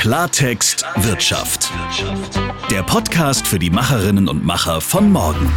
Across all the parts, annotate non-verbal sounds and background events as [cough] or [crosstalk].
Klartext Wirtschaft. Der Podcast für die Macherinnen und Macher von morgen.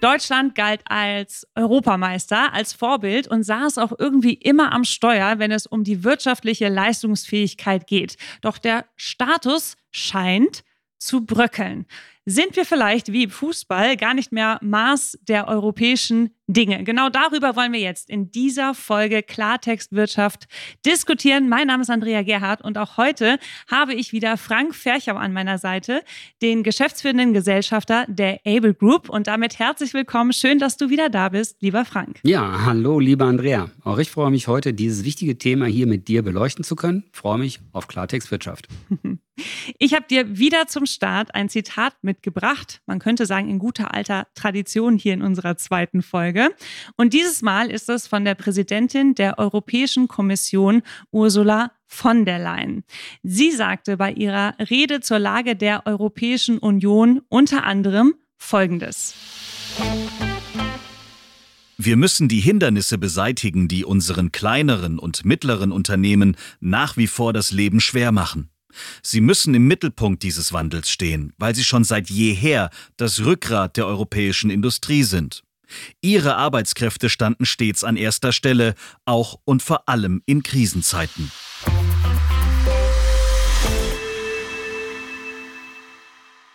Deutschland galt als Europameister, als Vorbild und saß auch irgendwie immer am Steuer, wenn es um die wirtschaftliche Leistungsfähigkeit geht. Doch der Status scheint zu bröckeln sind wir vielleicht wie Fußball gar nicht mehr Maß der europäischen Dinge. Genau darüber wollen wir jetzt in dieser Folge Klartextwirtschaft diskutieren. Mein Name ist Andrea Gerhardt und auch heute habe ich wieder Frank Ferchau an meiner Seite, den geschäftsführenden Gesellschafter der Able Group. Und damit herzlich willkommen. Schön, dass du wieder da bist, lieber Frank. Ja, hallo, lieber Andrea. Auch ich freue mich heute, dieses wichtige Thema hier mit dir beleuchten zu können. Ich freue mich auf Klartextwirtschaft. [laughs] Ich habe dir wieder zum Start ein Zitat mitgebracht. Man könnte sagen, in guter alter Tradition hier in unserer zweiten Folge. Und dieses Mal ist es von der Präsidentin der Europäischen Kommission, Ursula von der Leyen. Sie sagte bei ihrer Rede zur Lage der Europäischen Union unter anderem Folgendes. Wir müssen die Hindernisse beseitigen, die unseren kleineren und mittleren Unternehmen nach wie vor das Leben schwer machen. Sie müssen im Mittelpunkt dieses Wandels stehen, weil sie schon seit jeher das Rückgrat der europäischen Industrie sind. Ihre Arbeitskräfte standen stets an erster Stelle, auch und vor allem in Krisenzeiten.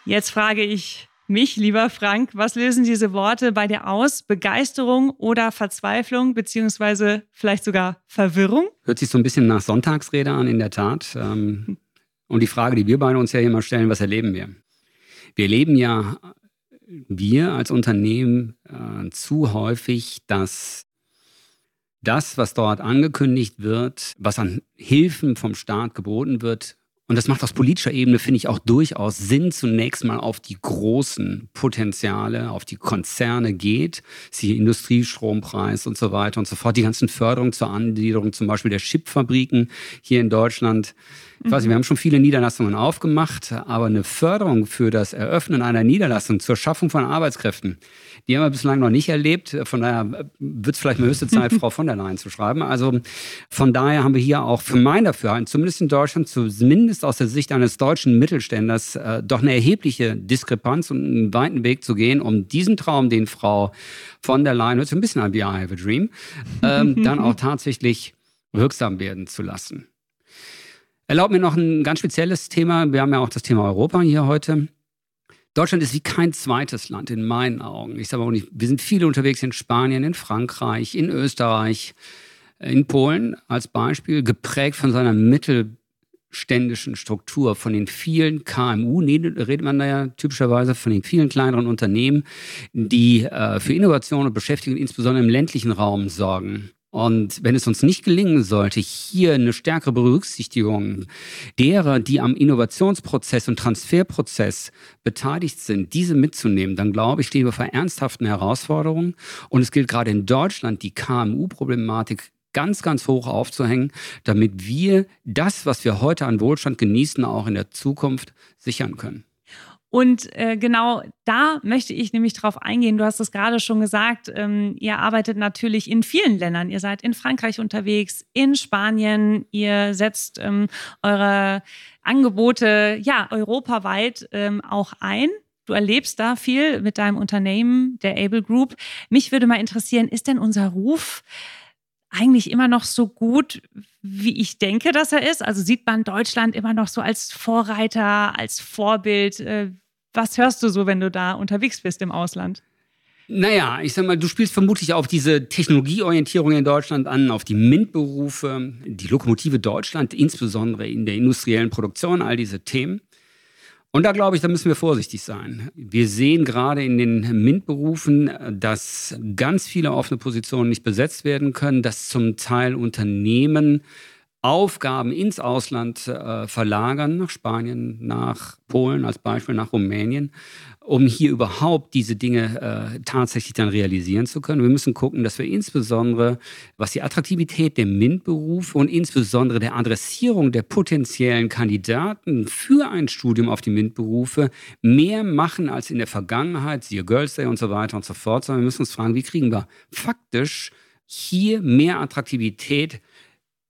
Jetzt frage ich mich, lieber Frank, was lösen diese Worte bei dir aus? Begeisterung oder Verzweiflung, beziehungsweise vielleicht sogar Verwirrung? Hört sich so ein bisschen nach Sonntagsrede an, in der Tat. Ähm, und die Frage, die wir beide uns ja immer stellen, was erleben wir? Wir erleben ja, wir als Unternehmen äh, zu häufig, dass das, was dort angekündigt wird, was an Hilfen vom Staat geboten wird, und das macht aus politischer Ebene, finde ich, auch durchaus Sinn, zunächst mal auf die großen Potenziale, auf die Konzerne geht, siehe Industriestrompreis und so weiter und so fort, die ganzen Förderungen zur Angliederung zum Beispiel der Chipfabriken hier in Deutschland, ich weiß nicht, wir haben schon viele Niederlassungen aufgemacht, aber eine Förderung für das Eröffnen einer Niederlassung zur Schaffung von Arbeitskräften, die haben wir bislang noch nicht erlebt. Von daher wird es vielleicht mal höchste Zeit, [laughs] Frau von der Leyen zu schreiben. Also von daher haben wir hier auch für mein Dafürhalten, zumindest in Deutschland, zumindest aus der Sicht eines deutschen Mittelständlers, äh, doch eine erhebliche Diskrepanz und einen weiten Weg zu gehen, um diesen Traum, den Frau von der Leyen, hört sich ein bisschen an wie I have a dream, ähm, [laughs] dann auch tatsächlich wirksam werden zu lassen. Erlaubt mir noch ein ganz spezielles Thema. Wir haben ja auch das Thema Europa hier heute. Deutschland ist wie kein zweites Land in meinen Augen. Ich sage auch nicht, wir sind viele unterwegs in Spanien, in Frankreich, in Österreich, in Polen als Beispiel, geprägt von seiner mittelständischen Struktur, von den vielen KMU, redet man da ja typischerweise von den vielen kleineren Unternehmen, die äh, für Innovation und Beschäftigung insbesondere im ländlichen Raum sorgen. Und wenn es uns nicht gelingen sollte, hier eine stärkere Berücksichtigung derer, die am Innovationsprozess und Transferprozess beteiligt sind, diese mitzunehmen, dann glaube ich, stehen wir vor ernsthaften Herausforderungen. Und es gilt gerade in Deutschland, die KMU-Problematik ganz, ganz hoch aufzuhängen, damit wir das, was wir heute an Wohlstand genießen, auch in der Zukunft sichern können. Und äh, genau da möchte ich nämlich drauf eingehen. Du hast es gerade schon gesagt, ähm, ihr arbeitet natürlich in vielen Ländern. Ihr seid in Frankreich unterwegs, in Spanien. Ihr setzt ähm, eure Angebote ja europaweit ähm, auch ein. Du erlebst da viel mit deinem Unternehmen, der Able Group. Mich würde mal interessieren, ist denn unser Ruf eigentlich immer noch so gut, wie ich denke, dass er ist? Also sieht man Deutschland immer noch so als Vorreiter, als Vorbild? Was hörst du so, wenn du da unterwegs bist im Ausland? Naja, ich sag mal, du spielst vermutlich auf diese Technologieorientierung in Deutschland an, auf die MINT-Berufe, die Lokomotive Deutschland, insbesondere in der industriellen Produktion, all diese Themen. Und da glaube ich, da müssen wir vorsichtig sein. Wir sehen gerade in den MINT-Berufen, dass ganz viele offene Positionen nicht besetzt werden können, dass zum Teil Unternehmen Aufgaben ins Ausland äh, verlagern, nach Spanien, nach Polen als Beispiel, nach Rumänien, um hier überhaupt diese Dinge äh, tatsächlich dann realisieren zu können. Wir müssen gucken, dass wir insbesondere, was die Attraktivität der MINT-Berufe und insbesondere der Adressierung der potenziellen Kandidaten für ein Studium auf die MINT-Berufe mehr machen als in der Vergangenheit, siehe Girls Day und so weiter und so fort, sondern wir müssen uns fragen, wie kriegen wir faktisch hier mehr Attraktivität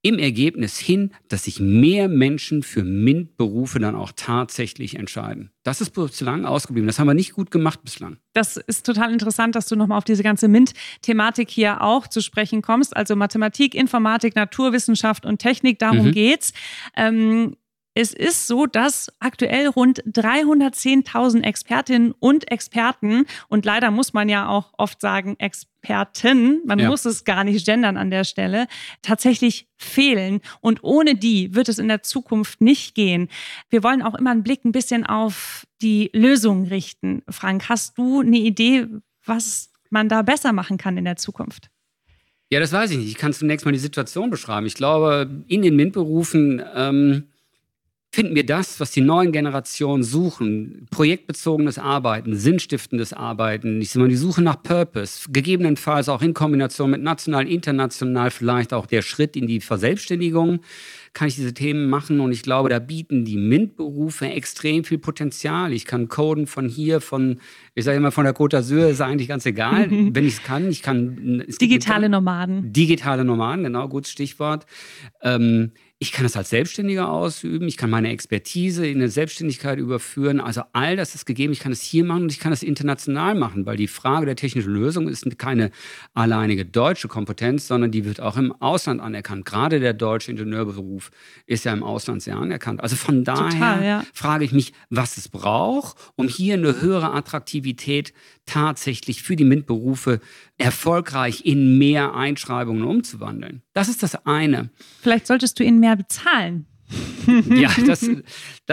im Ergebnis hin, dass sich mehr Menschen für MINT-Berufe dann auch tatsächlich entscheiden. Das ist bislang ausgeblieben. Das haben wir nicht gut gemacht bislang. Das ist total interessant, dass du nochmal auf diese ganze MINT-Thematik hier auch zu sprechen kommst. Also Mathematik, Informatik, Naturwissenschaft und Technik, darum mhm. geht's. Ähm, es ist so, dass aktuell rund 310.000 Expertinnen und Experten und leider muss man ja auch oft sagen Experten, man ja. muss es gar nicht gendern an der Stelle, tatsächlich fehlen. Und ohne die wird es in der Zukunft nicht gehen. Wir wollen auch immer einen Blick ein bisschen auf die Lösung richten. Frank, hast du eine Idee, was man da besser machen kann in der Zukunft? Ja, das weiß ich nicht. Ich kann zunächst mal die Situation beschreiben. Ich glaube, in den MINT-Berufen ähm, finden wir das, was die neuen Generationen suchen. Projektbezogenes Arbeiten, sinnstiftendes Arbeiten, ich sag mal, die Suche nach Purpose, gegebenenfalls auch in Kombination mit national, international, vielleicht auch der Schritt in die Verselbstständigung, kann ich diese Themen machen und ich glaube, da bieten die MINT-Berufe extrem viel Potenzial. Ich kann coden von hier, von, ich sage immer von der Côte d'Azur, ist eigentlich ganz egal, wenn ich es kann. Ich kann digitale Nomaden. Digitale Nomaden, genau, gutes Stichwort. Ähm, ich kann das als Selbstständiger ausüben, ich kann meine Expertise in eine Selbstständigkeit überführen. Also all das ist gegeben. Ich kann es hier machen und ich kann es international machen, weil die Frage der technischen Lösung ist keine alleinige deutsche Kompetenz, sondern die wird auch im Ausland anerkannt. Gerade der deutsche Ingenieurberuf ist ja im Ausland sehr anerkannt. Also von daher Total, ja. frage ich mich, was es braucht, um hier eine höhere Attraktivität tatsächlich für die MINT-Berufe erfolgreich in mehr Einschreibungen umzuwandeln. Das ist das eine. Vielleicht solltest du ihnen mehr bezahlen. [laughs] ja, das,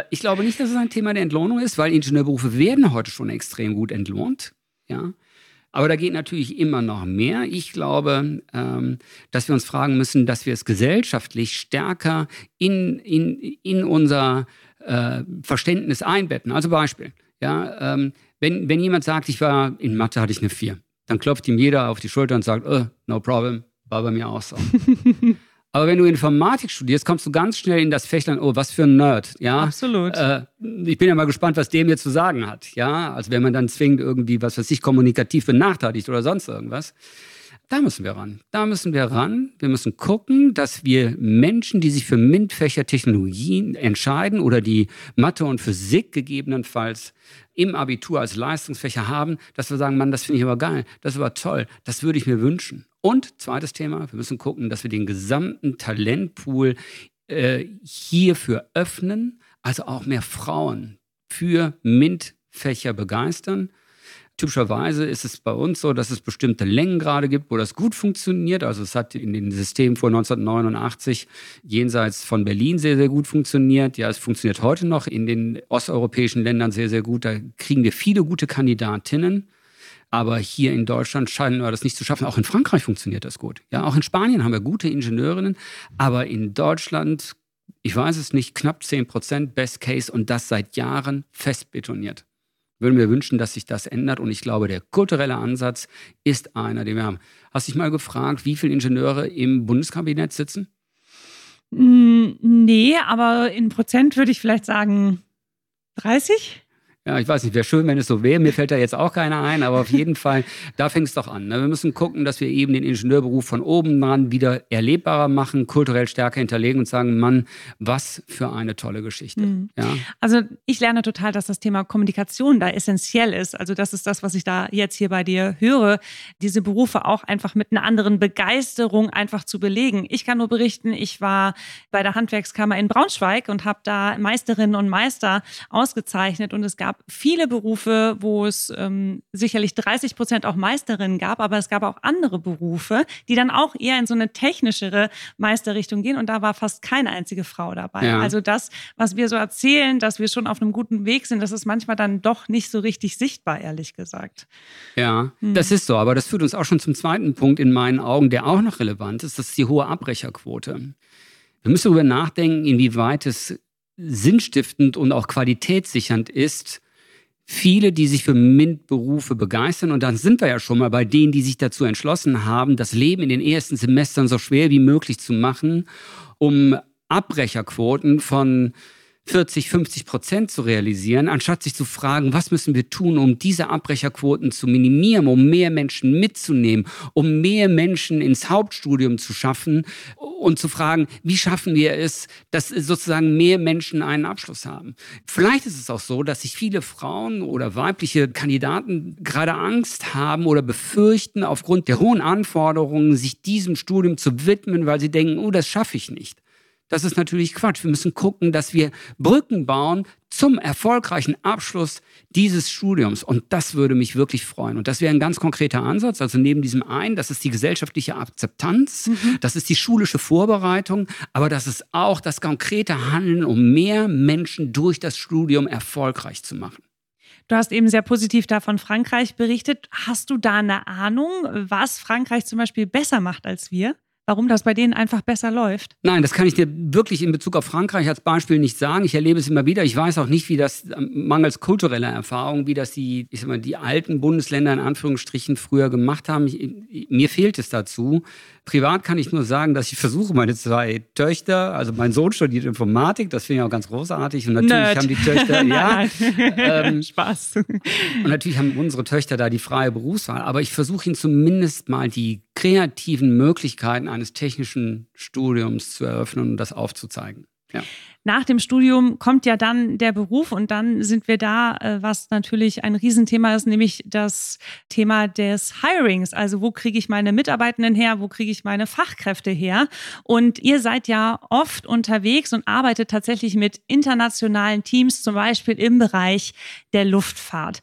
ich glaube nicht, dass es ein Thema der Entlohnung ist, weil Ingenieurberufe werden heute schon extrem gut entlohnt. Ja. Aber da geht natürlich immer noch mehr. Ich glaube, ähm, dass wir uns fragen müssen, dass wir es gesellschaftlich stärker in, in, in unser äh, Verständnis einbetten. Also Beispiel. Ja, ähm, wenn, wenn jemand sagt, ich war in Mathe, hatte ich eine 4, dann klopft ihm jeder auf die Schulter und sagt, oh, no problem, war bei mir auch so. [laughs] Aber wenn du Informatik studierst, kommst du ganz schnell in das Fächlein, oh, was für ein Nerd, ja. Absolut. Äh, ich bin ja mal gespannt, was dem jetzt zu sagen hat, ja. Also wenn man dann zwingend irgendwie, was weiß ich, kommunikativ benachteiligt oder sonst irgendwas. Da müssen wir ran. Da müssen wir ran. Wir müssen gucken, dass wir Menschen, die sich für MINT-Fächer Technologien entscheiden oder die Mathe und Physik gegebenenfalls im Abitur als Leistungsfächer haben, dass wir sagen, Mann, das finde ich aber geil, das ist aber toll, das würde ich mir wünschen. Und zweites Thema, wir müssen gucken, dass wir den gesamten Talentpool äh, hierfür öffnen, also auch mehr Frauen für MINT-Fächer begeistern. Typischerweise ist es bei uns so, dass es bestimmte Längengrade gibt, wo das gut funktioniert. Also es hat in den Systemen vor 1989 jenseits von Berlin sehr, sehr gut funktioniert. Ja, es funktioniert heute noch in den osteuropäischen Ländern sehr, sehr gut. Da kriegen wir viele gute Kandidatinnen. Aber hier in Deutschland scheinen wir das nicht zu schaffen. Auch in Frankreich funktioniert das gut. Ja, auch in Spanien haben wir gute Ingenieurinnen. Aber in Deutschland, ich weiß es nicht, knapp 10 Prozent Best Case und das seit Jahren fest betoniert würde mir wünschen, dass sich das ändert. Und ich glaube, der kulturelle Ansatz ist einer, den wir haben. Hast du dich mal gefragt, wie viele Ingenieure im Bundeskabinett sitzen? Mm, nee, aber in Prozent würde ich vielleicht sagen 30? Ja, ich weiß nicht, wäre schön, wenn es so wäre. Mir fällt da jetzt auch keiner ein, aber auf jeden Fall, da fängt es doch an. Ne? Wir müssen gucken, dass wir eben den Ingenieurberuf von oben dran wieder erlebbarer machen, kulturell stärker hinterlegen und sagen, Mann, was für eine tolle Geschichte. Mhm. Ja? Also ich lerne total, dass das Thema Kommunikation da essentiell ist. Also das ist das, was ich da jetzt hier bei dir höre, diese Berufe auch einfach mit einer anderen Begeisterung einfach zu belegen. Ich kann nur berichten, ich war bei der Handwerkskammer in Braunschweig und habe da Meisterinnen und Meister ausgezeichnet und es gab gab viele Berufe, wo es ähm, sicherlich 30 Prozent auch Meisterinnen gab, aber es gab auch andere Berufe, die dann auch eher in so eine technischere Meisterrichtung gehen und da war fast keine einzige Frau dabei. Ja. Also das, was wir so erzählen, dass wir schon auf einem guten Weg sind, das ist manchmal dann doch nicht so richtig sichtbar, ehrlich gesagt. Ja, hm. das ist so, aber das führt uns auch schon zum zweiten Punkt in meinen Augen, der auch noch relevant ist, das ist die hohe Abbrecherquote. Wir müssen darüber nachdenken, inwieweit es sinnstiftend und auch qualitätssichernd ist, viele, die sich für MINT-Berufe begeistern. Und dann sind wir ja schon mal bei denen, die sich dazu entschlossen haben, das Leben in den ersten Semestern so schwer wie möglich zu machen, um Abbrecherquoten von 40, 50 Prozent zu realisieren, anstatt sich zu fragen, was müssen wir tun, um diese Abbrecherquoten zu minimieren, um mehr Menschen mitzunehmen, um mehr Menschen ins Hauptstudium zu schaffen und zu fragen, wie schaffen wir es, dass sozusagen mehr Menschen einen Abschluss haben. Vielleicht ist es auch so, dass sich viele Frauen oder weibliche Kandidaten gerade Angst haben oder befürchten, aufgrund der hohen Anforderungen, sich diesem Studium zu widmen, weil sie denken, oh, das schaffe ich nicht. Das ist natürlich Quatsch. Wir müssen gucken, dass wir Brücken bauen zum erfolgreichen Abschluss dieses Studiums. Und das würde mich wirklich freuen. Und das wäre ein ganz konkreter Ansatz. Also neben diesem einen, das ist die gesellschaftliche Akzeptanz, mhm. das ist die schulische Vorbereitung, aber das ist auch das konkrete Handeln, um mehr Menschen durch das Studium erfolgreich zu machen. Du hast eben sehr positiv da von Frankreich berichtet. Hast du da eine Ahnung, was Frankreich zum Beispiel besser macht als wir? Warum das bei denen einfach besser läuft? Nein, das kann ich dir wirklich in Bezug auf Frankreich als Beispiel nicht sagen. Ich erlebe es immer wieder. Ich weiß auch nicht, wie das ähm, mangels kultureller Erfahrung, wie das die, ich sag mal, die alten Bundesländer in Anführungsstrichen früher gemacht haben. Ich, mir fehlt es dazu. Privat kann ich nur sagen, dass ich versuche, meine zwei Töchter, also mein Sohn studiert Informatik, das finde ich auch ganz großartig. Und natürlich Nerd. haben die Töchter, [laughs] ja, ähm, [laughs] Spaß. Und natürlich haben unsere Töchter da die freie Berufswahl. Aber ich versuche ihnen zumindest mal die kreativen Möglichkeiten eines technischen Studiums zu eröffnen und das aufzuzeigen. Ja. Nach dem Studium kommt ja dann der Beruf und dann sind wir da, äh, was natürlich ein Riesenthema ist, nämlich das Thema des Hirings. Also wo kriege ich meine Mitarbeitenden her, wo kriege ich meine Fachkräfte her? Und ihr seid ja oft unterwegs und arbeitet tatsächlich mit internationalen Teams, zum Beispiel im Bereich der Luftfahrt.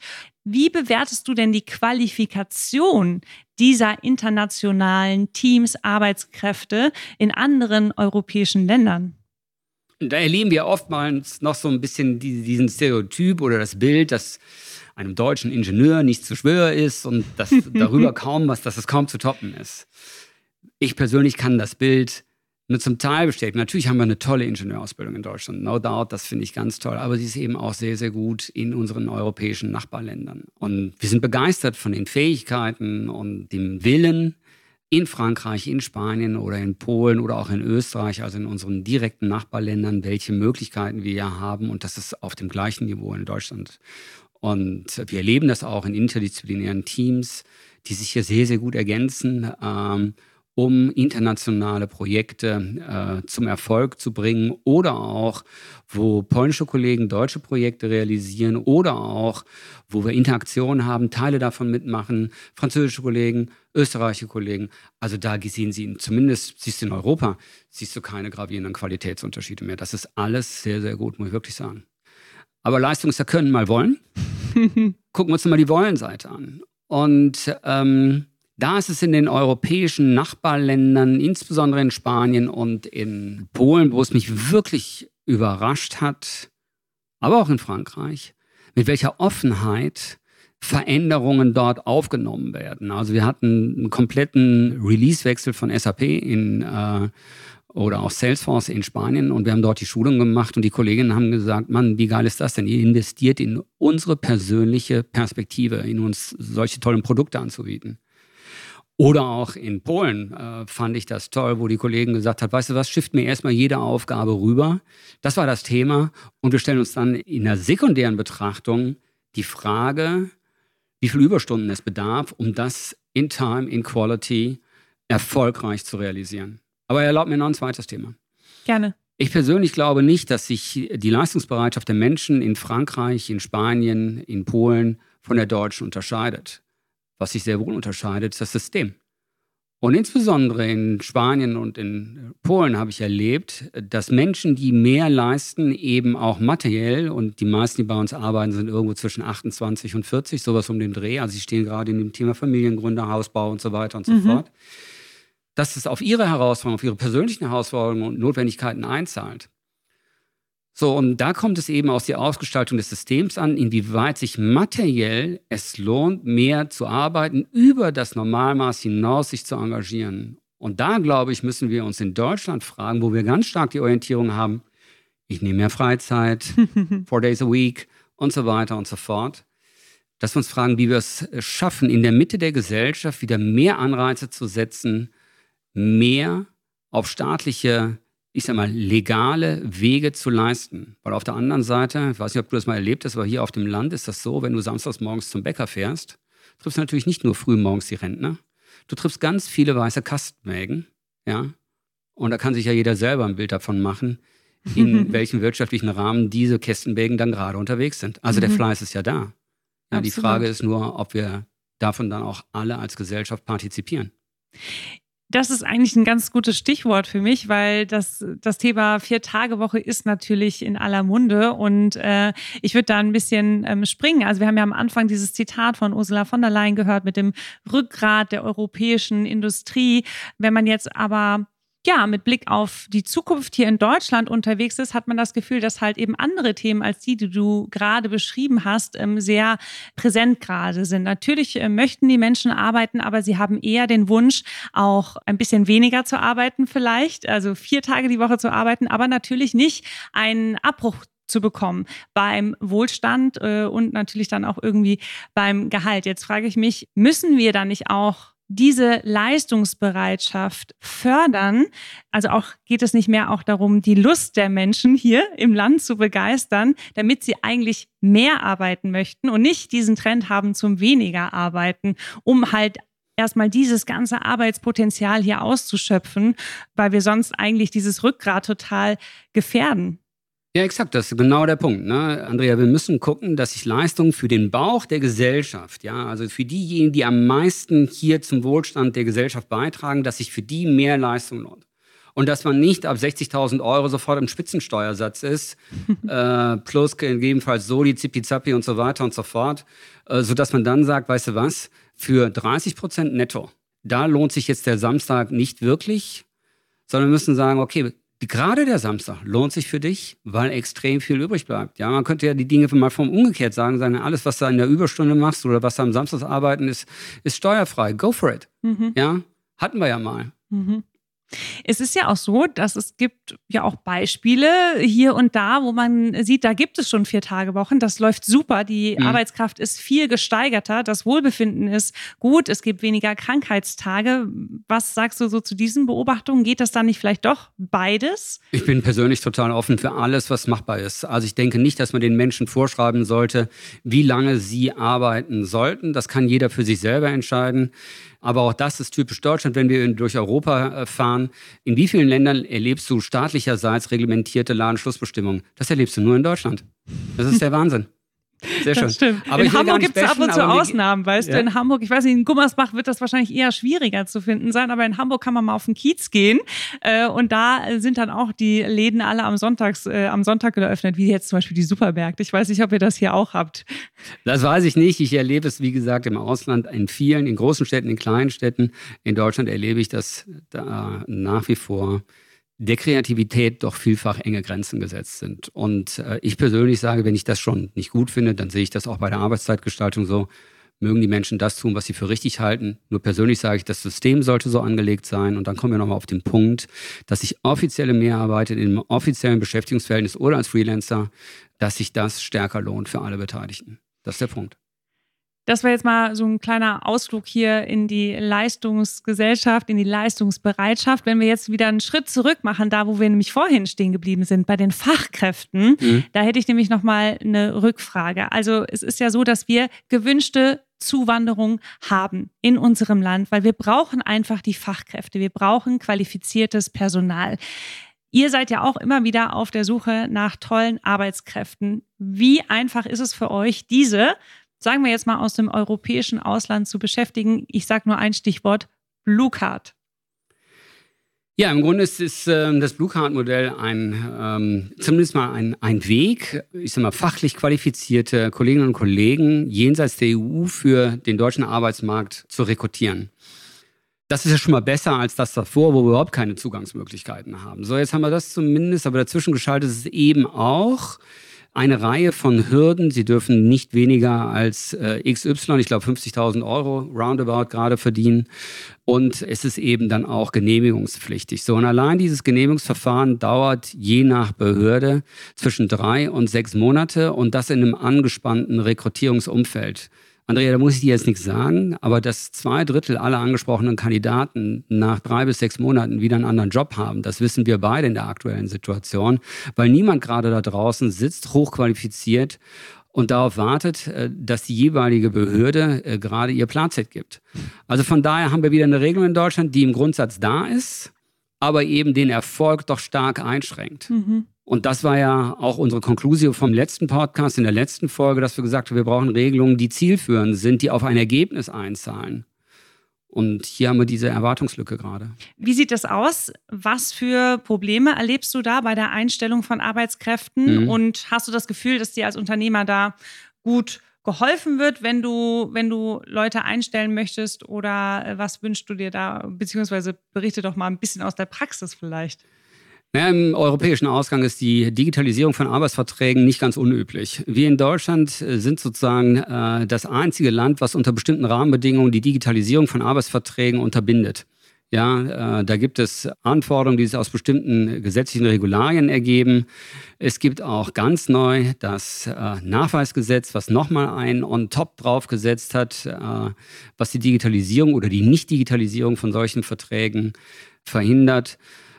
Wie bewertest du denn die Qualifikation dieser internationalen Teams, Arbeitskräfte in anderen europäischen Ländern? da erleben wir oftmals noch so ein bisschen diesen Stereotyp oder das Bild, dass einem deutschen Ingenieur nicht zu schwör ist und dass [laughs] darüber kaum was, dass es kaum zu toppen ist. Ich persönlich kann das Bild nur zum Teil bestätigen. Natürlich haben wir eine tolle Ingenieurausbildung in Deutschland, no doubt, das finde ich ganz toll, aber sie ist eben auch sehr, sehr gut in unseren europäischen Nachbarländern. Und wir sind begeistert von den Fähigkeiten und dem Willen, in Frankreich, in Spanien oder in Polen oder auch in Österreich, also in unseren direkten Nachbarländern, welche Möglichkeiten wir ja haben. Und das ist auf dem gleichen Niveau in Deutschland. Und wir erleben das auch in interdisziplinären Teams, die sich hier sehr, sehr gut ergänzen. Ähm, um internationale Projekte äh, zum Erfolg zu bringen oder auch, wo polnische Kollegen deutsche Projekte realisieren oder auch, wo wir Interaktionen haben, Teile davon mitmachen, französische Kollegen, österreichische Kollegen. Also da sehen Sie, zumindest siehst du in Europa, siehst du keine gravierenden Qualitätsunterschiede mehr. Das ist alles sehr, sehr gut, muss ich wirklich sagen. Aber Leistung ist ja können mal wollen. [laughs] Gucken wir uns mal die Wollenseite an. Und ähm, da ist es in den europäischen Nachbarländern, insbesondere in Spanien und in Polen, wo es mich wirklich überrascht hat, aber auch in Frankreich, mit welcher Offenheit Veränderungen dort aufgenommen werden. Also wir hatten einen kompletten Release-Wechsel von SAP in äh, oder auch Salesforce in Spanien und wir haben dort die Schulung gemacht und die Kolleginnen haben gesagt, Mann, wie geil ist das denn? Ihr investiert in unsere persönliche Perspektive, in uns solche tollen Produkte anzubieten. Oder auch in Polen äh, fand ich das toll, wo die Kollegen gesagt hat, weißt du was, schifft mir erstmal jede Aufgabe rüber. Das war das Thema. Und wir stellen uns dann in der sekundären Betrachtung die Frage, wie viele Überstunden es bedarf, um das in Time, in Quality erfolgreich zu realisieren. Aber erlaubt mir noch ein zweites Thema. Gerne. Ich persönlich glaube nicht, dass sich die Leistungsbereitschaft der Menschen in Frankreich, in Spanien, in Polen von der deutschen unterscheidet. Was sich sehr wohl unterscheidet, ist das System. Und insbesondere in Spanien und in Polen habe ich erlebt, dass Menschen, die mehr leisten, eben auch materiell, und die meisten, die bei uns arbeiten, sind irgendwo zwischen 28 und 40, sowas um den Dreh. Also sie stehen gerade in dem Thema Familiengründer, Hausbau und so weiter und so mhm. fort. Dass es auf ihre Herausforderungen, auf ihre persönlichen Herausforderungen und Notwendigkeiten einzahlt. So, und da kommt es eben aus der Ausgestaltung des Systems an, inwieweit sich materiell es lohnt, mehr zu arbeiten, über das Normalmaß hinaus sich zu engagieren. Und da, glaube ich, müssen wir uns in Deutschland fragen, wo wir ganz stark die Orientierung haben, ich nehme mehr Freizeit, [laughs] four days a week und so weiter und so fort, dass wir uns fragen, wie wir es schaffen, in der Mitte der Gesellschaft wieder mehr Anreize zu setzen, mehr auf staatliche, ich sag mal, legale Wege zu leisten. Weil auf der anderen Seite, ich weiß nicht, ob du das mal erlebt hast, aber hier auf dem Land ist das so, wenn du samstags morgens zum Bäcker fährst, triffst du natürlich nicht nur früh morgens die Rentner, du triffst ganz viele weiße Kastenwägen, ja, und da kann sich ja jeder selber ein Bild davon machen, in [laughs] welchem wirtschaftlichen Rahmen diese Kästenwägen dann gerade unterwegs sind. Also mhm. der Fleiß ist ja da. Ja, die Frage ist nur, ob wir davon dann auch alle als Gesellschaft partizipieren. Das ist eigentlich ein ganz gutes Stichwort für mich, weil das, das Thema Vier-Tage-Woche ist natürlich in aller Munde und äh, ich würde da ein bisschen ähm, springen. Also wir haben ja am Anfang dieses Zitat von Ursula von der Leyen gehört mit dem Rückgrat der europäischen Industrie. Wenn man jetzt aber ja, mit Blick auf die Zukunft hier in Deutschland unterwegs ist, hat man das Gefühl, dass halt eben andere Themen als die, die du gerade beschrieben hast, ähm, sehr präsent gerade sind. Natürlich äh, möchten die Menschen arbeiten, aber sie haben eher den Wunsch, auch ein bisschen weniger zu arbeiten vielleicht, also vier Tage die Woche zu arbeiten, aber natürlich nicht einen Abbruch zu bekommen beim Wohlstand äh, und natürlich dann auch irgendwie beim Gehalt. Jetzt frage ich mich, müssen wir da nicht auch diese Leistungsbereitschaft fördern. Also auch geht es nicht mehr auch darum, die Lust der Menschen hier im Land zu begeistern, damit sie eigentlich mehr arbeiten möchten und nicht diesen Trend haben zum weniger arbeiten, um halt erstmal dieses ganze Arbeitspotenzial hier auszuschöpfen, weil wir sonst eigentlich dieses Rückgrat total gefährden. Ja, exakt, das ist genau der Punkt. Ne? Andrea, wir müssen gucken, dass sich Leistung für den Bauch der Gesellschaft, ja, also für diejenigen, die am meisten hier zum Wohlstand der Gesellschaft beitragen, dass sich für die mehr Leistung lohnt. Und dass man nicht ab 60.000 Euro sofort im Spitzensteuersatz ist, [laughs] äh, plus gegebenenfalls Soli, Zipi-Zappi und so weiter und so fort, äh, sodass man dann sagt, weißt du was, für 30 Prozent netto, da lohnt sich jetzt der Samstag nicht wirklich, sondern wir müssen sagen, okay, gerade der Samstag lohnt sich für dich, weil extrem viel übrig bleibt. Ja, man könnte ja die Dinge mal vom umgekehrt sagen, sagen, alles, was du in der Überstunde machst oder was du am Samstag arbeiten, ist, ist steuerfrei. Go for it. Mhm. Ja, hatten wir ja mal. Mhm. Es ist ja auch so, dass es gibt ja auch Beispiele hier und da, wo man sieht, da gibt es schon vier Tage Wochen. Das läuft super. Die mhm. Arbeitskraft ist viel gesteigerter. Das Wohlbefinden ist gut. Es gibt weniger Krankheitstage. Was sagst du so zu diesen Beobachtungen? Geht das dann nicht vielleicht doch beides? Ich bin persönlich total offen für alles, was machbar ist. Also ich denke nicht, dass man den Menschen vorschreiben sollte, wie lange sie arbeiten sollten. Das kann jeder für sich selber entscheiden. Aber auch das ist typisch Deutschland, wenn wir durch Europa äh, fahren. In wie vielen Ländern erlebst du staatlicherseits reglementierte Ladenschlussbestimmungen? Das erlebst du nur in Deutschland. Das ist der Wahnsinn. Sehr schön. Das stimmt. Aber in Hamburg gibt es ab und zu Ausnahmen, weißt ja. du. In Hamburg, ich weiß nicht, in Gummersbach wird das wahrscheinlich eher schwieriger zu finden sein, aber in Hamburg kann man mal auf den Kiez gehen äh, und da sind dann auch die Läden alle am, Sonntags, äh, am Sonntag geöffnet, wie jetzt zum Beispiel die Supermärkte. Ich weiß nicht, ob ihr das hier auch habt. Das weiß ich nicht. Ich erlebe es, wie gesagt, im Ausland, in vielen, in großen Städten, in kleinen Städten. In Deutschland erlebe ich das da nach wie vor der Kreativität doch vielfach enge Grenzen gesetzt sind. Und äh, ich persönlich sage, wenn ich das schon nicht gut finde, dann sehe ich das auch bei der Arbeitszeitgestaltung so. Mögen die Menschen das tun, was sie für richtig halten. Nur persönlich sage ich, das System sollte so angelegt sein. Und dann kommen wir nochmal auf den Punkt, dass sich offizielle Mehrarbeit in einem offiziellen Beschäftigungsverhältnis oder als Freelancer, dass sich das stärker lohnt für alle Beteiligten. Das ist der Punkt. Das war jetzt mal so ein kleiner Ausflug hier in die Leistungsgesellschaft, in die Leistungsbereitschaft. Wenn wir jetzt wieder einen Schritt zurück machen, da wo wir nämlich vorhin stehen geblieben sind, bei den Fachkräften, mhm. da hätte ich nämlich noch mal eine Rückfrage. Also es ist ja so, dass wir gewünschte Zuwanderung haben in unserem Land, weil wir brauchen einfach die Fachkräfte. Wir brauchen qualifiziertes Personal. Ihr seid ja auch immer wieder auf der Suche nach tollen Arbeitskräften. Wie einfach ist es für euch, diese sagen wir jetzt mal aus dem europäischen Ausland zu beschäftigen. Ich sage nur ein Stichwort, Blue Card. Ja, im Grunde ist, ist äh, das Blue Card Modell ein, ähm, zumindest mal ein, ein Weg, ich sag mal, fachlich qualifizierte Kolleginnen und Kollegen jenseits der EU für den deutschen Arbeitsmarkt zu rekrutieren. Das ist ja schon mal besser als das davor, wo wir überhaupt keine Zugangsmöglichkeiten haben. So, jetzt haben wir das zumindest, aber dazwischen geschaltet ist es eben auch eine Reihe von Hürden. Sie dürfen nicht weniger als äh, XY, ich glaube 50.000 Euro roundabout gerade verdienen. Und es ist eben dann auch genehmigungspflichtig. So, und allein dieses Genehmigungsverfahren dauert je nach Behörde zwischen drei und sechs Monate und das in einem angespannten Rekrutierungsumfeld. Andrea, da muss ich dir jetzt nichts sagen, aber dass zwei Drittel aller angesprochenen Kandidaten nach drei bis sechs Monaten wieder einen anderen Job haben, das wissen wir beide in der aktuellen Situation, weil niemand gerade da draußen sitzt, hochqualifiziert und darauf wartet, äh, dass die jeweilige Behörde äh, gerade ihr Planset gibt. Also von daher haben wir wieder eine Regelung in Deutschland, die im Grundsatz da ist, aber eben den Erfolg doch stark einschränkt. Mhm. Und das war ja auch unsere Konklusion vom letzten Podcast, in der letzten Folge, dass wir gesagt haben, wir brauchen Regelungen, die zielführend sind, die auf ein Ergebnis einzahlen. Und hier haben wir diese Erwartungslücke gerade. Wie sieht das aus? Was für Probleme erlebst du da bei der Einstellung von Arbeitskräften? Mhm. Und hast du das Gefühl, dass dir als Unternehmer da gut geholfen wird, wenn du, wenn du Leute einstellen möchtest? Oder äh, was wünschst du dir da? Beziehungsweise berichte doch mal ein bisschen aus der Praxis vielleicht. Ja, Im europäischen Ausgang ist die Digitalisierung von Arbeitsverträgen nicht ganz unüblich. Wir in Deutschland äh, sind sozusagen äh, das einzige Land, was unter bestimmten Rahmenbedingungen die Digitalisierung von Arbeitsverträgen unterbindet. Ja, äh, da gibt es Anforderungen, die sich aus bestimmten gesetzlichen Regularien ergeben. Es gibt auch ganz neu das äh, Nachweisgesetz, was nochmal einen on top draufgesetzt hat, äh, was die Digitalisierung oder die Nicht-Digitalisierung von solchen Verträgen verhindert.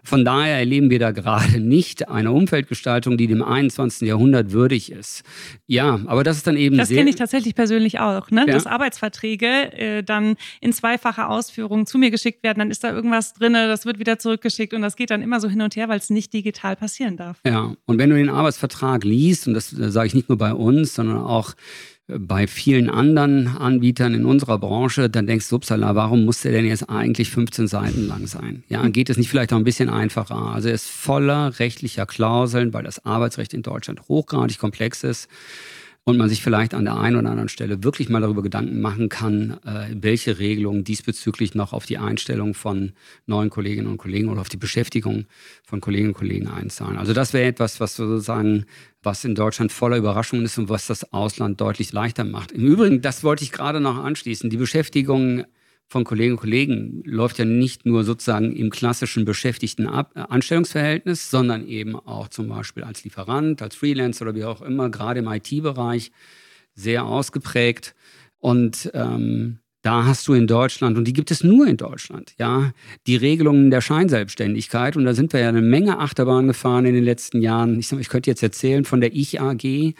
Von daher erleben wir da gerade nicht eine Umfeldgestaltung, die dem 21. Jahrhundert würdig ist. Ja, aber das ist dann eben Das kenne ich tatsächlich persönlich auch, ne? Ja. dass Arbeitsverträge äh, dann in zweifacher Ausführung zu mir geschickt werden. Dann ist da irgendwas drin, das wird wieder zurückgeschickt und das geht dann immer so hin und her, weil es nicht digital passieren darf. Ja, und wenn du den Arbeitsvertrag liest, und das sage ich nicht nur bei uns, sondern auch bei vielen anderen Anbietern in unserer Branche, dann denkst du, upsala, warum muss der denn jetzt eigentlich 15 Seiten lang sein? Ja, geht es nicht vielleicht auch ein bisschen einfacher? Also er ist voller rechtlicher Klauseln, weil das Arbeitsrecht in Deutschland hochgradig komplex ist und man sich vielleicht an der einen oder anderen Stelle wirklich mal darüber Gedanken machen kann, äh, welche Regelungen diesbezüglich noch auf die Einstellung von neuen Kolleginnen und Kollegen oder auf die Beschäftigung von Kolleginnen und Kollegen einzahlen. Also das wäre etwas, was sozusagen, was in Deutschland voller Überraschungen ist und was das Ausland deutlich leichter macht. Im Übrigen, das wollte ich gerade noch anschließen, die Beschäftigung von Kolleginnen und Kollegen läuft ja nicht nur sozusagen im klassischen beschäftigten Ab äh, Anstellungsverhältnis, sondern eben auch zum Beispiel als Lieferant, als Freelancer oder wie auch immer, gerade im IT-Bereich sehr ausgeprägt. Und ähm, da hast du in Deutschland, und die gibt es nur in Deutschland, ja, die Regelungen der Scheinselbstständigkeit. Und da sind wir ja eine Menge Achterbahn gefahren in den letzten Jahren. Ich, ich könnte jetzt erzählen von der Ich AG ähm,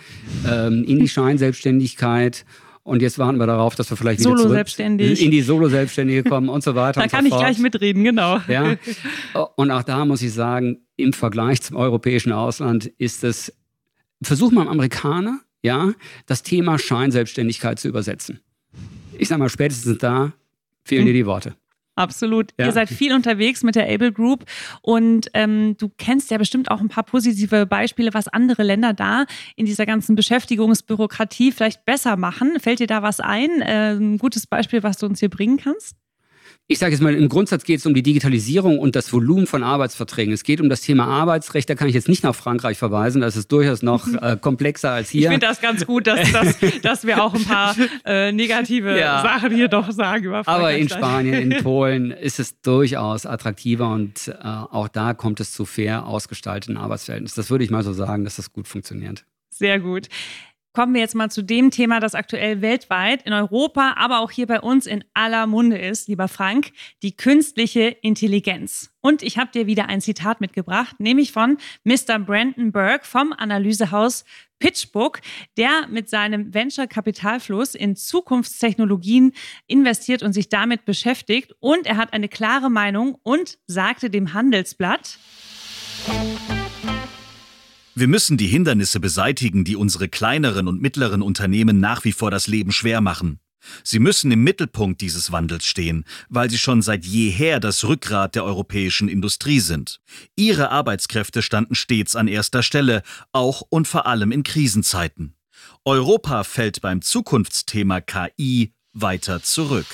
in die [laughs] Scheinselbstständigkeit und jetzt warten wir darauf, dass wir vielleicht wieder zurück in die Solo-Selbstständige kommen und so weiter. da kann so ich gleich mitreden, genau. Ja. Und auch da muss ich sagen, im Vergleich zum europäischen Ausland ist es, versuch mal Amerikaner, ja, das Thema Scheinselbstständigkeit zu übersetzen. Ich sag mal, spätestens da fehlen dir die Worte. Absolut. Ja. Ihr seid viel unterwegs mit der Able Group und ähm, du kennst ja bestimmt auch ein paar positive Beispiele, was andere Länder da in dieser ganzen Beschäftigungsbürokratie vielleicht besser machen. Fällt dir da was ein? Äh, ein gutes Beispiel, was du uns hier bringen kannst? Ich sage jetzt mal, im Grundsatz geht es um die Digitalisierung und das Volumen von Arbeitsverträgen. Es geht um das Thema Arbeitsrecht. Da kann ich jetzt nicht nach Frankreich verweisen. Das ist durchaus noch äh, komplexer als hier. Ich finde das ganz gut, dass, dass, [laughs] dass wir auch ein paar äh, negative ja. Sachen hier doch sagen über Frankreich. Aber in Spanien, in [laughs] Polen ist es durchaus attraktiver und äh, auch da kommt es zu fair ausgestalteten Arbeitsverhältnissen. Das würde ich mal so sagen, dass das gut funktioniert. Sehr gut. Kommen wir jetzt mal zu dem Thema, das aktuell weltweit, in Europa, aber auch hier bei uns in aller Munde ist, lieber Frank, die künstliche Intelligenz. Und ich habe dir wieder ein Zitat mitgebracht, nämlich von Mr. Brandon Burke vom Analysehaus PitchBook, der mit seinem Venture-Kapitalfluss in Zukunftstechnologien investiert und sich damit beschäftigt. Und er hat eine klare Meinung und sagte dem Handelsblatt, wir müssen die Hindernisse beseitigen, die unsere kleineren und mittleren Unternehmen nach wie vor das Leben schwer machen. Sie müssen im Mittelpunkt dieses Wandels stehen, weil sie schon seit jeher das Rückgrat der europäischen Industrie sind. Ihre Arbeitskräfte standen stets an erster Stelle, auch und vor allem in Krisenzeiten. Europa fällt beim Zukunftsthema KI weiter zurück.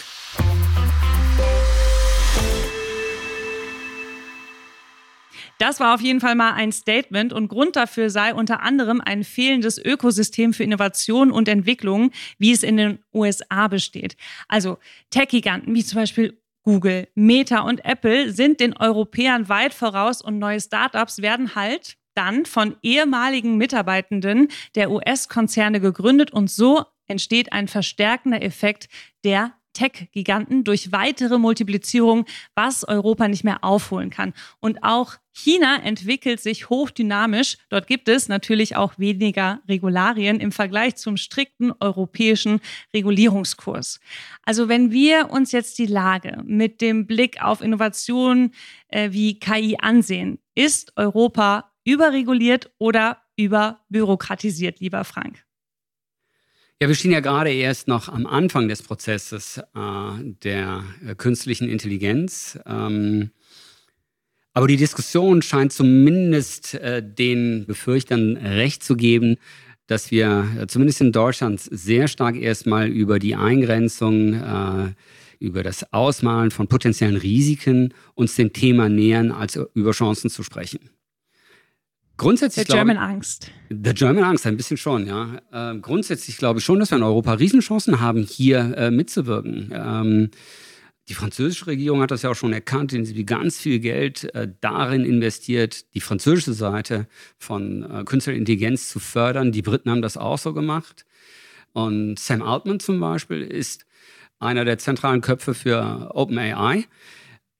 Das war auf jeden Fall mal ein Statement und Grund dafür sei unter anderem ein fehlendes Ökosystem für Innovation und Entwicklung, wie es in den USA besteht. Also Tech-Giganten wie zum Beispiel Google, Meta und Apple sind den Europäern weit voraus und neue Startups werden halt dann von ehemaligen Mitarbeitenden der US-Konzerne gegründet und so entsteht ein verstärkender Effekt der Tech-Giganten durch weitere Multiplizierung, was Europa nicht mehr aufholen kann. Und auch China entwickelt sich hochdynamisch. Dort gibt es natürlich auch weniger Regularien im Vergleich zum strikten europäischen Regulierungskurs. Also wenn wir uns jetzt die Lage mit dem Blick auf Innovationen äh, wie KI ansehen, ist Europa überreguliert oder überbürokratisiert, lieber Frank? Ja, wir stehen ja gerade erst noch am Anfang des Prozesses äh, der äh, künstlichen Intelligenz. Ähm, aber die Diskussion scheint zumindest äh, den Befürchtern recht zu geben, dass wir äh, zumindest in Deutschland sehr stark erstmal über die Eingrenzung, äh, über das Ausmalen von potenziellen Risiken uns dem Thema nähern, als über Chancen zu sprechen. Grundsätzlich der German Angst. Der German Angst, ein bisschen schon, ja. Äh, grundsätzlich glaube ich schon, dass wir in Europa Riesenchancen haben, hier äh, mitzuwirken. Ähm, die französische Regierung hat das ja auch schon erkannt, indem sie ganz viel Geld äh, darin investiert, die französische Seite von äh, künstlicher Intelligenz zu fördern. Die Briten haben das auch so gemacht. Und Sam Altman zum Beispiel ist einer der zentralen Köpfe für OpenAI.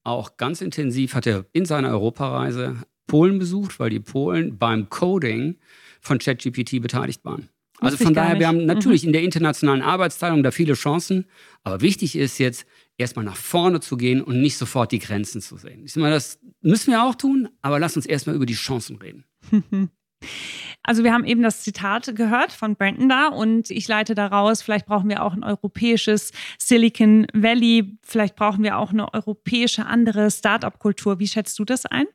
Auch ganz intensiv hat er in seiner Europareise Polen besucht, weil die Polen beim Coding von ChatGPT beteiligt waren. Also von daher, wir haben natürlich mhm. in der internationalen Arbeitsteilung da viele Chancen, aber wichtig ist jetzt, erstmal nach vorne zu gehen und nicht sofort die Grenzen zu sehen. Ich meine, das müssen wir auch tun, aber lass uns erstmal über die Chancen reden. [laughs] Also wir haben eben das Zitat gehört von Brandon da und ich leite daraus, vielleicht brauchen wir auch ein europäisches Silicon Valley, vielleicht brauchen wir auch eine europäische andere Startup-Kultur. Wie schätzt du das ein?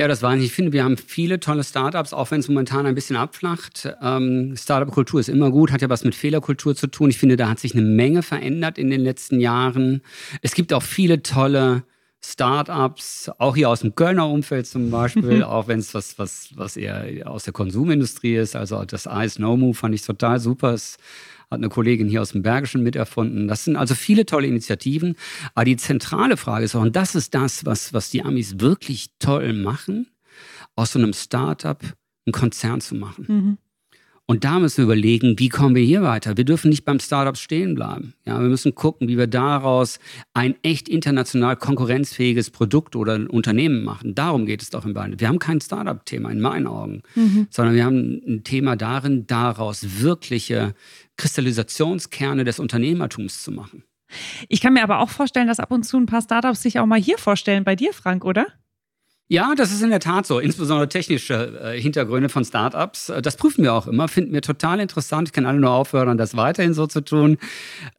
Ja, das war Ich finde, wir haben viele tolle Startups, auch wenn es momentan ein bisschen abflacht. Ähm, Startup-Kultur ist immer gut, hat ja was mit Fehlerkultur zu tun. Ich finde, da hat sich eine Menge verändert in den letzten Jahren. Es gibt auch viele tolle Startups, auch hier aus dem Kölner Umfeld zum Beispiel, auch wenn es was, was, was eher aus der Konsumindustrie ist. Also das Ice No Move fand ich total super. Es hat eine Kollegin hier aus dem Bergischen miterfunden. Das sind also viele tolle Initiativen. Aber die zentrale Frage ist auch, und das ist das, was, was die Amis wirklich toll machen, aus so einem Startup einen Konzern zu machen. Mhm. Und da müssen wir überlegen, wie kommen wir hier weiter? Wir dürfen nicht beim Startup stehen bleiben. Ja, wir müssen gucken, wie wir daraus ein echt international konkurrenzfähiges Produkt oder ein Unternehmen machen. Darum geht es doch im Bein. Wir haben kein Startup-Thema in meinen Augen, mhm. sondern wir haben ein Thema darin, daraus wirkliche Kristallisationskerne des Unternehmertums zu machen. Ich kann mir aber auch vorstellen, dass ab und zu ein paar Startups sich auch mal hier vorstellen, bei dir, Frank, oder? Ja, das ist in der Tat so. Insbesondere technische äh, Hintergründe von Startups. Äh, das prüfen wir auch immer. Finden wir total interessant. Ich kann alle nur auffordern, das weiterhin so zu tun.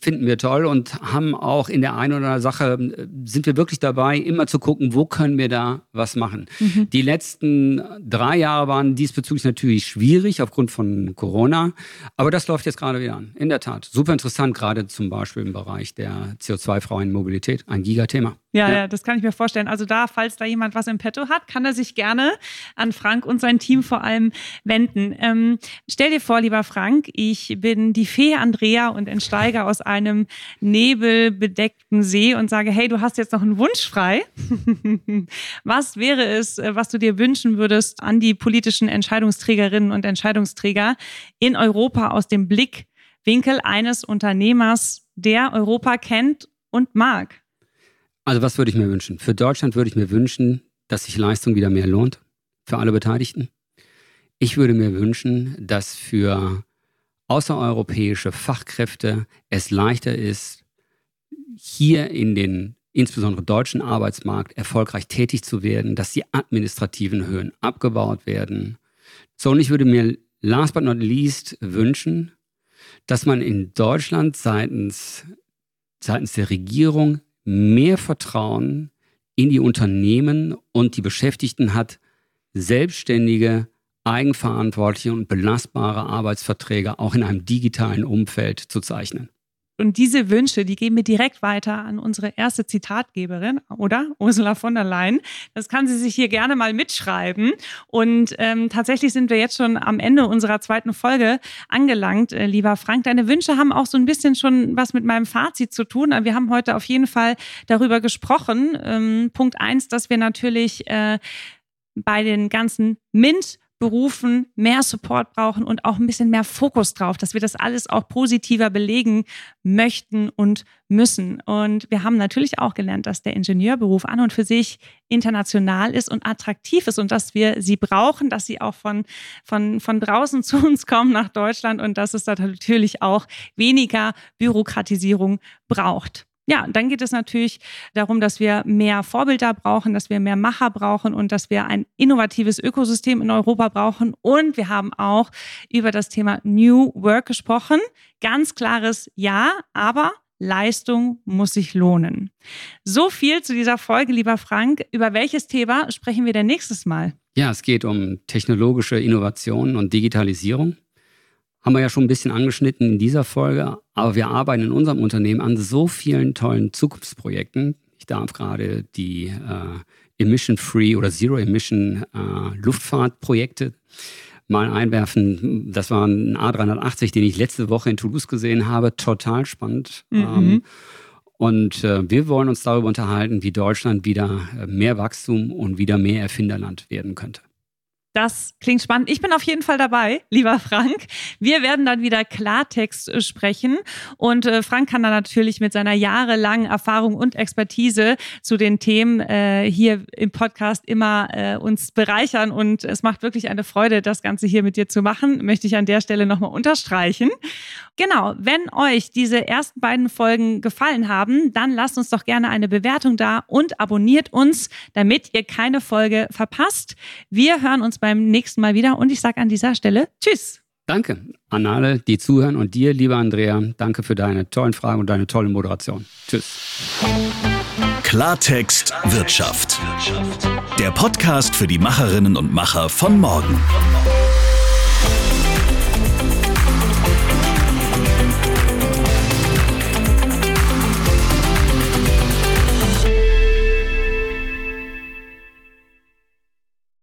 Finden wir toll und haben auch in der einen oder anderen Sache, äh, sind wir wirklich dabei, immer zu gucken, wo können wir da was machen. Mhm. Die letzten drei Jahre waren diesbezüglich natürlich schwierig aufgrund von Corona. Aber das läuft jetzt gerade wieder an. In der Tat. Super interessant, gerade zum Beispiel im Bereich der CO2-freien Mobilität. Ein Gigathema. Ja, ja, ja, das kann ich mir vorstellen. Also da, falls da jemand was im Petto hat, kann er sich gerne an Frank und sein Team vor allem wenden. Ähm, stell dir vor, lieber Frank, ich bin die Fee Andrea und entsteige aus einem nebelbedeckten See und sage, hey, du hast jetzt noch einen Wunsch frei. [laughs] was wäre es, äh, was du dir wünschen würdest an die politischen Entscheidungsträgerinnen und Entscheidungsträger in Europa aus dem Blickwinkel eines Unternehmers, der Europa kennt und mag? Also was würde ich mir wünschen? Für Deutschland würde ich mir wünschen, dass sich Leistung wieder mehr lohnt für alle Beteiligten. Ich würde mir wünschen, dass für außereuropäische Fachkräfte es leichter ist, hier in den insbesondere deutschen Arbeitsmarkt erfolgreich tätig zu werden, dass die administrativen Höhen abgebaut werden. So, und ich würde mir last but not least wünschen, dass man in Deutschland seitens, seitens der Regierung mehr Vertrauen in die Unternehmen und die Beschäftigten hat, selbstständige, eigenverantwortliche und belastbare Arbeitsverträge auch in einem digitalen Umfeld zu zeichnen. Und diese Wünsche, die geben wir direkt weiter an unsere erste Zitatgeberin, oder? Ursula von der Leyen. Das kann sie sich hier gerne mal mitschreiben. Und ähm, tatsächlich sind wir jetzt schon am Ende unserer zweiten Folge angelangt, äh, lieber Frank. Deine Wünsche haben auch so ein bisschen schon was mit meinem Fazit zu tun. Wir haben heute auf jeden Fall darüber gesprochen. Ähm, Punkt eins, dass wir natürlich äh, bei den ganzen MINT Berufen mehr Support brauchen und auch ein bisschen mehr Fokus drauf, dass wir das alles auch positiver belegen möchten und müssen. Und wir haben natürlich auch gelernt, dass der Ingenieurberuf an und für sich international ist und attraktiv ist und dass wir sie brauchen, dass sie auch von, von, von draußen [laughs] zu uns kommen nach Deutschland und dass es da natürlich auch weniger Bürokratisierung braucht. Ja, dann geht es natürlich darum, dass wir mehr Vorbilder brauchen, dass wir mehr Macher brauchen und dass wir ein innovatives Ökosystem in Europa brauchen. Und wir haben auch über das Thema New Work gesprochen. Ganz klares Ja, aber Leistung muss sich lohnen. So viel zu dieser Folge, lieber Frank. Über welches Thema sprechen wir denn nächstes Mal? Ja, es geht um technologische Innovationen und Digitalisierung haben wir ja schon ein bisschen angeschnitten in dieser Folge, aber wir arbeiten in unserem Unternehmen an so vielen tollen Zukunftsprojekten. Ich darf gerade die äh, Emission-Free oder Zero-Emission äh, Luftfahrtprojekte mal einwerfen. Das war ein A380, den ich letzte Woche in Toulouse gesehen habe. Total spannend. Mhm. Ähm, und äh, wir wollen uns darüber unterhalten, wie Deutschland wieder äh, mehr Wachstum und wieder mehr Erfinderland werden könnte. Das klingt spannend. Ich bin auf jeden Fall dabei, lieber Frank. Wir werden dann wieder Klartext äh, sprechen. Und äh, Frank kann dann natürlich mit seiner jahrelangen Erfahrung und Expertise zu den Themen äh, hier im Podcast immer äh, uns bereichern. Und es macht wirklich eine Freude, das Ganze hier mit dir zu machen. Möchte ich an der Stelle nochmal unterstreichen. Genau, wenn euch diese ersten beiden Folgen gefallen haben, dann lasst uns doch gerne eine Bewertung da und abonniert uns, damit ihr keine Folge verpasst. Wir hören uns beim nächsten Mal wieder und ich sage an dieser Stelle Tschüss. Danke an alle, die zuhören und dir, lieber Andrea, danke für deine tollen Fragen und deine tolle Moderation. Tschüss. Klartext Wirtschaft. Der Podcast für die Macherinnen und Macher von morgen.